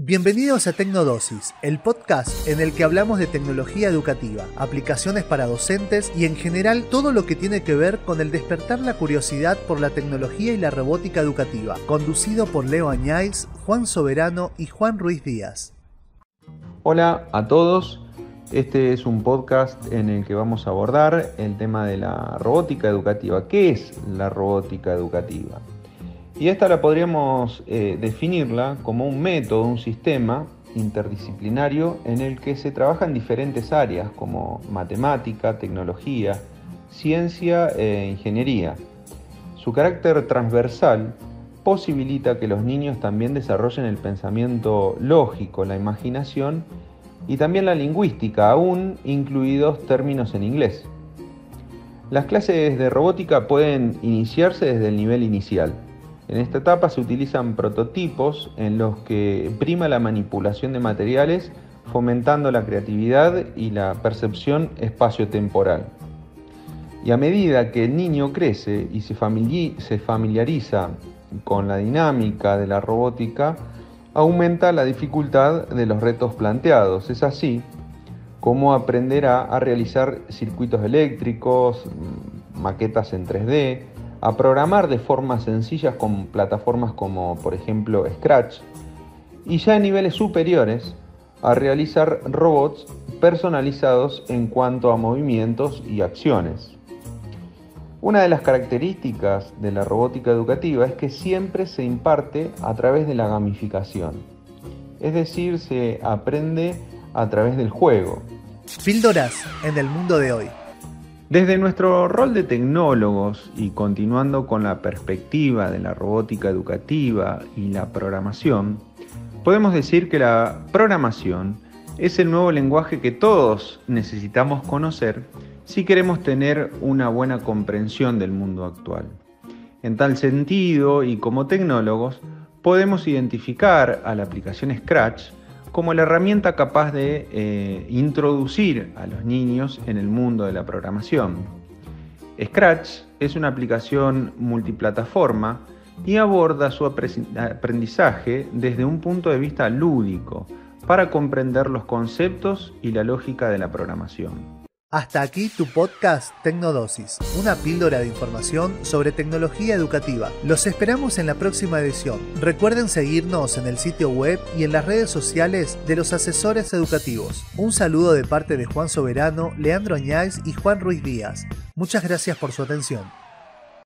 Bienvenidos a Tecnodosis, el podcast en el que hablamos de tecnología educativa, aplicaciones para docentes y en general todo lo que tiene que ver con el despertar la curiosidad por la tecnología y la robótica educativa, conducido por Leo Añáiz, Juan Soberano y Juan Ruiz Díaz. Hola a todos, este es un podcast en el que vamos a abordar el tema de la robótica educativa. ¿Qué es la robótica educativa? Y esta la podríamos eh, definirla como un método, un sistema interdisciplinario en el que se trabaja en diferentes áreas como matemática, tecnología, ciencia e ingeniería. Su carácter transversal posibilita que los niños también desarrollen el pensamiento lógico, la imaginación y también la lingüística, aún incluidos términos en inglés. Las clases de robótica pueden iniciarse desde el nivel inicial en esta etapa se utilizan prototipos en los que prima la manipulación de materiales fomentando la creatividad y la percepción espacio-temporal. Y a medida que el niño crece y se familiariza con la dinámica de la robótica, aumenta la dificultad de los retos planteados. Es así como aprenderá a realizar circuitos eléctricos, maquetas en 3D, a programar de forma sencillas con plataformas como por ejemplo Scratch y ya en niveles superiores a realizar robots personalizados en cuanto a movimientos y acciones. Una de las características de la robótica educativa es que siempre se imparte a través de la gamificación, es decir, se aprende a través del juego. Píldoras en el mundo de hoy. Desde nuestro rol de tecnólogos y continuando con la perspectiva de la robótica educativa y la programación, podemos decir que la programación es el nuevo lenguaje que todos necesitamos conocer si queremos tener una buena comprensión del mundo actual. En tal sentido, y como tecnólogos, podemos identificar a la aplicación Scratch como la herramienta capaz de eh, introducir a los niños en el mundo de la programación. Scratch es una aplicación multiplataforma y aborda su aprendizaje desde un punto de vista lúdico para comprender los conceptos y la lógica de la programación. Hasta aquí tu podcast Tecnodosis, una píldora de información sobre tecnología educativa. Los esperamos en la próxima edición. Recuerden seguirnos en el sitio web y en las redes sociales de los asesores educativos. Un saludo de parte de Juan Soberano, Leandro Añáez y Juan Ruiz Díaz. Muchas gracias por su atención.